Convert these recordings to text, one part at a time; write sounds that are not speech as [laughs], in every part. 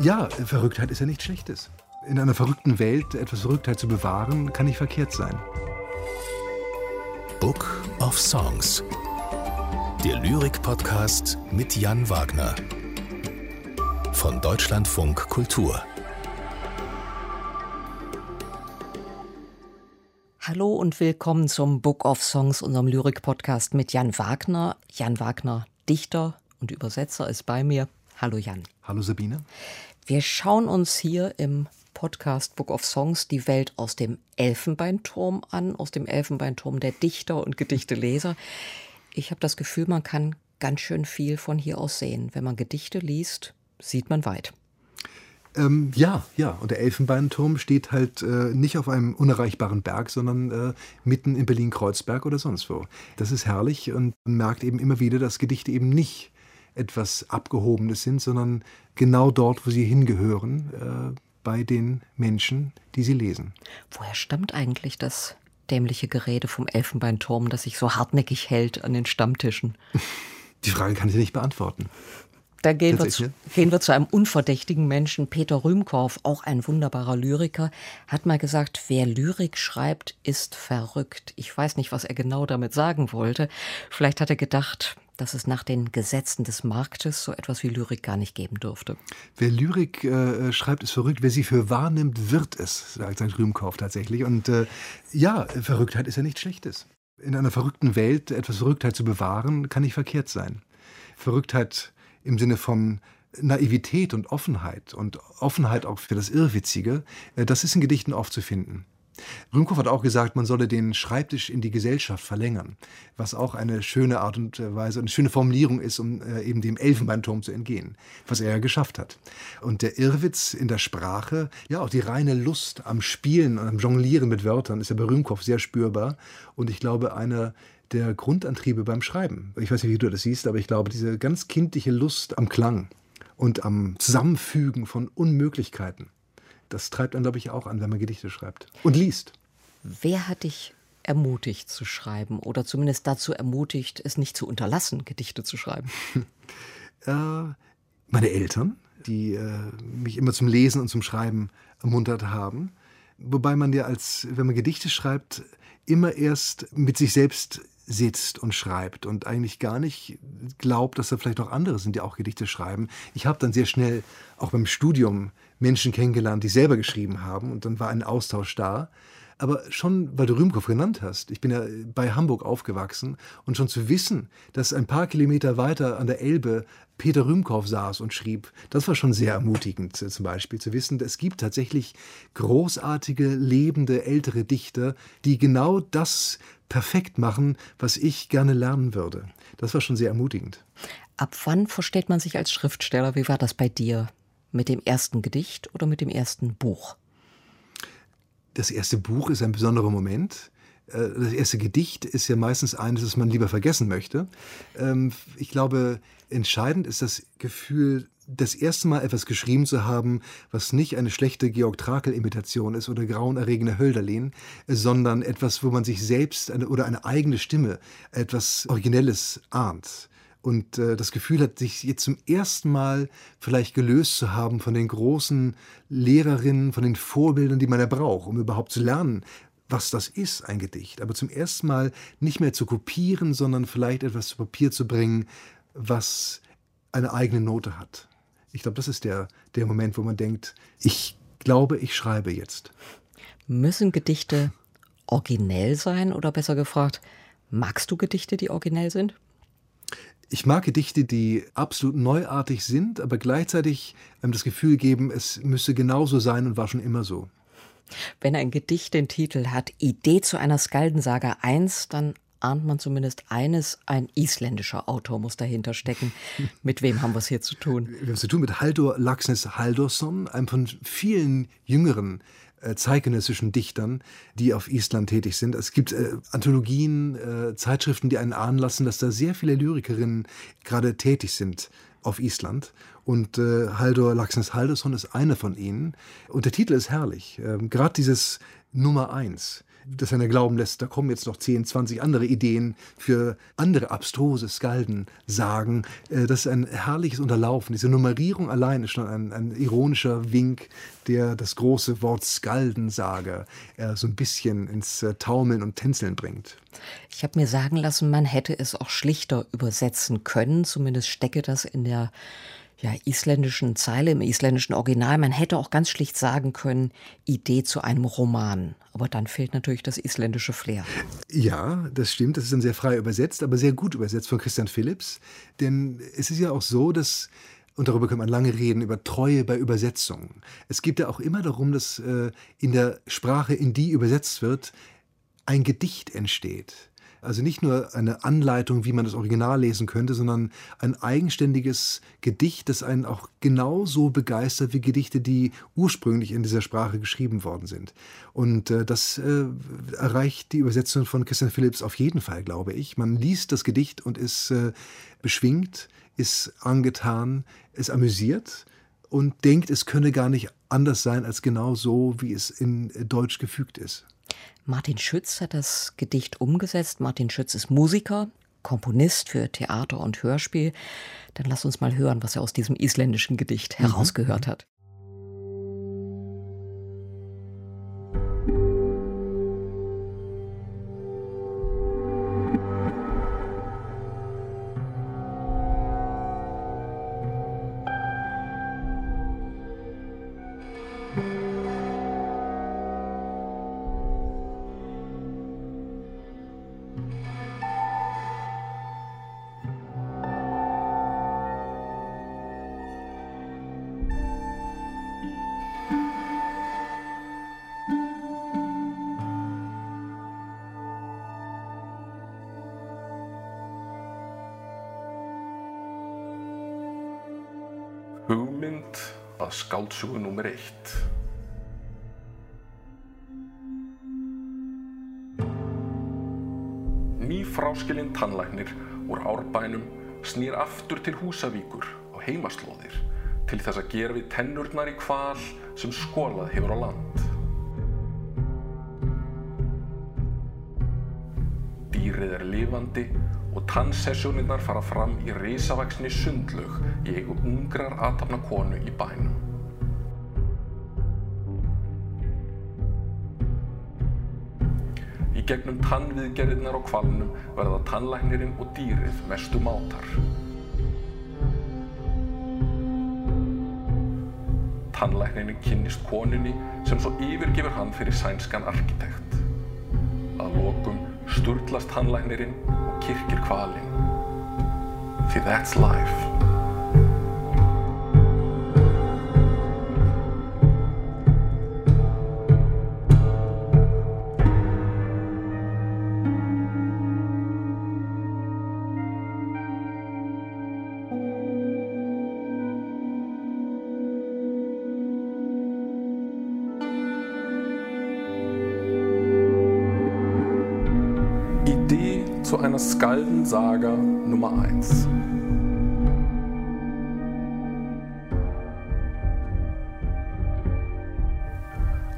Ja, Verrücktheit ist ja nichts Schlechtes. In einer verrückten Welt etwas Verrücktheit zu bewahren, kann nicht verkehrt sein. Book of Songs. Der Lyrik-Podcast mit Jan Wagner. Von Deutschlandfunk Kultur. Hallo und willkommen zum Book of Songs, unserem Lyrik-Podcast mit Jan Wagner. Jan Wagner, Dichter und Übersetzer, ist bei mir. Hallo Jan. Hallo Sabine. Wir schauen uns hier im Podcast Book of Songs die Welt aus dem Elfenbeinturm an, aus dem Elfenbeinturm der Dichter und Gedichteleser. Ich habe das Gefühl, man kann ganz schön viel von hier aus sehen. Wenn man Gedichte liest, sieht man weit. Ähm, ja, ja. Und der Elfenbeinturm steht halt äh, nicht auf einem unerreichbaren Berg, sondern äh, mitten in Berlin-Kreuzberg oder sonst wo. Das ist herrlich und man merkt eben immer wieder, dass Gedichte eben nicht etwas Abgehobenes sind, sondern genau dort, wo sie hingehören, äh, bei den Menschen, die sie lesen. Woher stammt eigentlich das dämliche Gerede vom Elfenbeinturm, das sich so hartnäckig hält an den Stammtischen? Die Frage kann ich nicht beantworten. Da gehen wir, zu, gehen wir zu einem unverdächtigen Menschen. Peter Rühmkorff, auch ein wunderbarer Lyriker, hat mal gesagt, wer Lyrik schreibt, ist verrückt. Ich weiß nicht, was er genau damit sagen wollte. Vielleicht hat er gedacht, dass es nach den Gesetzen des Marktes so etwas wie Lyrik gar nicht geben dürfte. Wer Lyrik äh, schreibt, ist verrückt. Wer sie für wahrnimmt, wird es, sagt sein Rühmkorff tatsächlich. Und äh, ja, Verrücktheit ist ja nichts Schlechtes. In einer verrückten Welt etwas Verrücktheit zu bewahren, kann nicht verkehrt sein. Verrücktheit im Sinne von Naivität und Offenheit und Offenheit auch für das Irrwitzige, äh, das ist in Gedichten oft zu finden. Rümkow hat auch gesagt, man solle den Schreibtisch in die Gesellschaft verlängern, was auch eine schöne Art und Weise, eine schöne Formulierung ist, um äh, eben dem Elfenbeinturm zu entgehen, was er ja geschafft hat. Und der Irrwitz in der Sprache, ja auch die reine Lust am Spielen und am Jonglieren mit Wörtern ist ja bei Rümkow sehr spürbar und ich glaube einer der Grundantriebe beim Schreiben. Ich weiß nicht, wie du das siehst, aber ich glaube, diese ganz kindliche Lust am Klang und am Zusammenfügen von Unmöglichkeiten, das treibt einen, glaube ich, auch an, wenn man Gedichte schreibt und liest. Wer hat dich ermutigt zu schreiben oder zumindest dazu ermutigt, es nicht zu unterlassen, Gedichte zu schreiben? [laughs] äh, meine Eltern, die äh, mich immer zum Lesen und zum Schreiben ermuntert haben. Wobei man ja als, wenn man Gedichte schreibt, immer erst mit sich selbst sitzt und schreibt und eigentlich gar nicht glaubt, dass da vielleicht noch andere sind, die auch Gedichte schreiben. Ich habe dann sehr schnell auch beim Studium Menschen kennengelernt, die selber geschrieben haben und dann war ein Austausch da. Aber schon, weil du Rühmkow genannt hast, ich bin ja bei Hamburg aufgewachsen und schon zu wissen, dass ein paar Kilometer weiter an der Elbe Peter Rühmkow saß und schrieb, das war schon sehr ermutigend äh, zum Beispiel zu wissen, es gibt tatsächlich großartige, lebende, ältere Dichter, die genau das perfekt machen, was ich gerne lernen würde. Das war schon sehr ermutigend. Ab wann versteht man sich als Schriftsteller? Wie war das bei dir? Mit dem ersten Gedicht oder mit dem ersten Buch? Das erste Buch ist ein besonderer Moment. Äh, das erste Gedicht ist ja meistens eines, das man lieber vergessen möchte. Ähm, ich glaube, entscheidend ist das Gefühl, das erste Mal etwas geschrieben zu haben, was nicht eine schlechte Georg Trakel-Imitation ist oder grauenerregende Hölderlin, sondern etwas, wo man sich selbst eine, oder eine eigene Stimme etwas Originelles ahnt und äh, das Gefühl hat, sich jetzt zum ersten Mal vielleicht gelöst zu haben von den großen Lehrerinnen, von den Vorbildern, die man ja braucht, um überhaupt zu lernen, was das ist, ein Gedicht. Aber zum ersten Mal nicht mehr zu kopieren, sondern vielleicht etwas zu Papier zu bringen, was eine eigene Note hat. Ich glaube, das ist der, der Moment, wo man denkt, ich glaube, ich schreibe jetzt. Müssen Gedichte originell sein oder besser gefragt, magst du Gedichte, die originell sind? Ich mag Gedichte, die absolut neuartig sind, aber gleichzeitig einem das Gefühl geben, es müsse genauso sein und war schon immer so. Wenn ein Gedicht den Titel hat Idee zu einer Skaldensaga 1, dann ahnt man zumindest eines, ein isländischer Autor muss dahinter stecken. [laughs] Mit wem haben wir es hier zu tun? Wir haben es zu tun mit Haldur Laxness Haldorsson, einem von vielen jüngeren äh, zeitgenössischen Dichtern, die auf Island tätig sind. Es gibt äh, Anthologien, äh, Zeitschriften, die einen ahnen lassen, dass da sehr viele Lyrikerinnen gerade tätig sind auf Island. Und äh, Haldur Laxness Haldursson ist eine von ihnen. Und der Titel ist herrlich. Ähm, Gerade dieses Nummer eins. Dass einer glauben lässt, da kommen jetzt noch 10, 20 andere Ideen für andere abstruse Skalden-Sagen. Äh, das ist ein herrliches Unterlaufen. Diese Nummerierung allein ist schon ein, ein ironischer Wink, der das große Wort Skaldensage äh, so ein bisschen ins äh, Taumeln und Tänzeln bringt. Ich habe mir sagen lassen, man hätte es auch schlichter übersetzen können. Zumindest stecke das in der ja, isländischen Zeile, im isländischen Original. Man hätte auch ganz schlicht sagen können, Idee zu einem Roman. Aber dann fehlt natürlich das isländische Flair. Ja, das stimmt. Das ist dann sehr frei übersetzt, aber sehr gut übersetzt von Christian Phillips. Denn es ist ja auch so, dass und darüber kann man lange reden, über Treue bei Übersetzungen. Es geht ja auch immer darum, dass äh, in der Sprache, in die übersetzt wird, ein Gedicht entsteht. Also nicht nur eine Anleitung, wie man das Original lesen könnte, sondern ein eigenständiges Gedicht, das einen auch genauso begeistert wie Gedichte, die ursprünglich in dieser Sprache geschrieben worden sind. Und äh, das äh, erreicht die Übersetzung von Christian Phillips auf jeden Fall, glaube ich. Man liest das Gedicht und ist äh, beschwingt, ist angetan, ist amüsiert und denkt, es könne gar nicht anders sein als genau so, wie es in Deutsch gefügt ist. Martin Schütz hat das Gedicht umgesetzt. Martin Schütz ist Musiker, Komponist für Theater und Hörspiel. Dann lass uns mal hören, was er aus diesem isländischen Gedicht mhm. herausgehört hat. Að skáldsögu nummer eitt. Ný fráskilinn tannlæknir úr árbænum snýr aftur til Húsavíkur á heimaslóðir til þess að gera við tennurnar í kval sem skólað hefur á land. Dýrið er lifandi og tannsessjónirnar fara fram í risavaksni sundlaug í eigu ungrar aðtapna konu í bænum. Í gegnum tannviðgerðirnar á kvalnum verða tannlæknirinn og dýrið mestu mátar. Tannlæknirinn kynnist konunni sem svo yfirgefur hann fyrir sænskan arkitekt. Að lokum sturglast tannlæknirinn kirkjur því that's life. Deep zu einer Skaldensaga Nummer 1.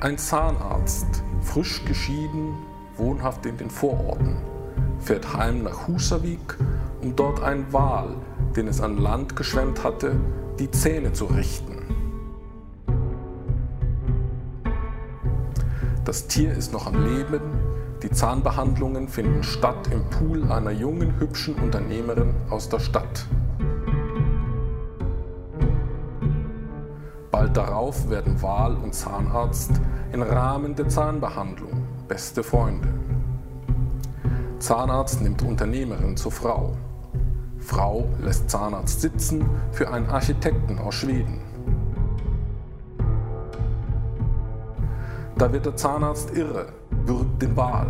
Ein Zahnarzt, frisch geschieden, wohnhaft in den Vororten, fährt heim nach Husavik, um dort einen Wal, den es an Land geschwemmt hatte, die Zähne zu richten. Das Tier ist noch am Leben die Zahnbehandlungen finden statt im Pool einer jungen, hübschen Unternehmerin aus der Stadt. Bald darauf werden Wahl und Zahnarzt im Rahmen der Zahnbehandlung beste Freunde. Zahnarzt nimmt Unternehmerin zur Frau. Frau lässt Zahnarzt sitzen für einen Architekten aus Schweden. Da wird der Zahnarzt irre würgt den Wal.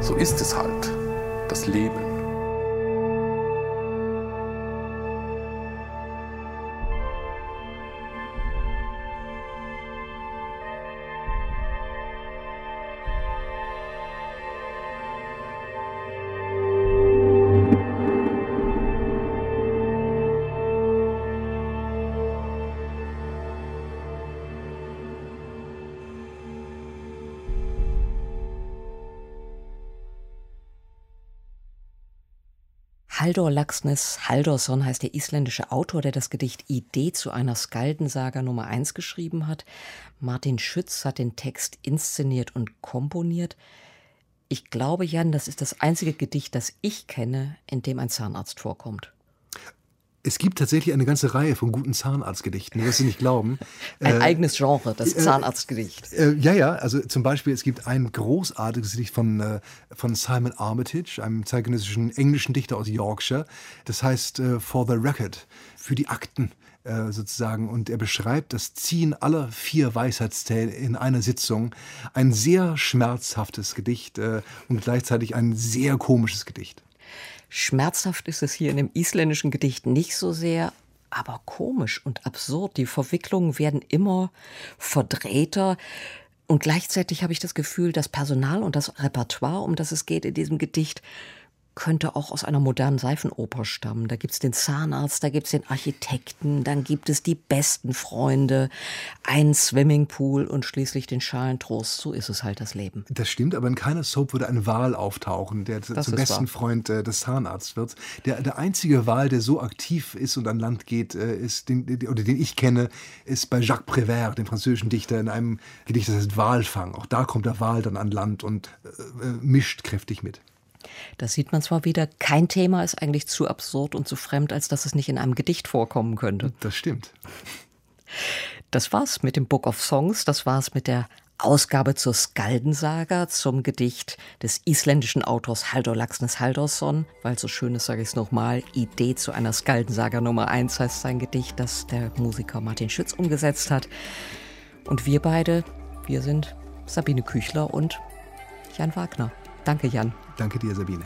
So ist es halt, das Leben. Haldor Laxness Haldorsson heißt der isländische Autor, der das Gedicht Idee zu einer Skaldensaga Nummer 1 geschrieben hat. Martin Schütz hat den Text inszeniert und komponiert. Ich glaube, Jan, das ist das einzige Gedicht, das ich kenne, in dem ein Zahnarzt vorkommt. Es gibt tatsächlich eine ganze Reihe von guten Zahnarztgedichten, wirst du nicht glauben. [laughs] Ein äh, eigenes Genre, das äh, Zahnarztgedicht. Äh, ja, ja, also zum Beispiel, es gibt ein großartiges Gedicht von, äh, von Simon Armitage, einem zeitgenössischen englischen Dichter aus Yorkshire. Das heißt äh, For the Record, für die Akten äh, sozusagen. Und er beschreibt das Ziehen aller vier Weisheitszähne in einer Sitzung. Ein sehr schmerzhaftes Gedicht und gleichzeitig ein sehr komisches Gedicht. Schmerzhaft ist es hier in dem isländischen Gedicht nicht so sehr, aber komisch und absurd. Die Verwicklungen werden immer verdrehter. Und gleichzeitig habe ich das Gefühl, das Personal und das Repertoire, um das es geht in diesem Gedicht, könnte auch aus einer modernen Seifenoper stammen. Da gibt es den Zahnarzt, da gibt es den Architekten, dann gibt es die besten Freunde, einen Swimmingpool und schließlich den Schalentrost. So ist es halt das Leben. Das stimmt, aber in keiner Soap würde ein Wal auftauchen, der das zum besten wahr. Freund äh, des Zahnarztes wird. Der, der einzige Wal, der so aktiv ist und an Land geht, äh, ist den, oder den ich kenne, ist bei Jacques Prévert, dem französischen Dichter, in einem Gedicht, das heißt Walfang. Auch da kommt der Wal dann an Land und äh, äh mischt kräftig mit. Da sieht man zwar wieder, kein Thema ist eigentlich zu absurd und zu fremd, als dass es nicht in einem Gedicht vorkommen könnte. Das stimmt. Das war's mit dem Book of Songs, das war's mit der Ausgabe zur Skaldensaga, zum Gedicht des isländischen Autors Halldor Laxness Haldorsson. Weil so schön ist, sage ich es nochmal, Idee zu einer Skaldensaga Nummer 1 heißt sein Gedicht, das der Musiker Martin Schütz umgesetzt hat. Und wir beide, wir sind Sabine Küchler und Jan Wagner. Danke, Jan. Danke dir, Sabine.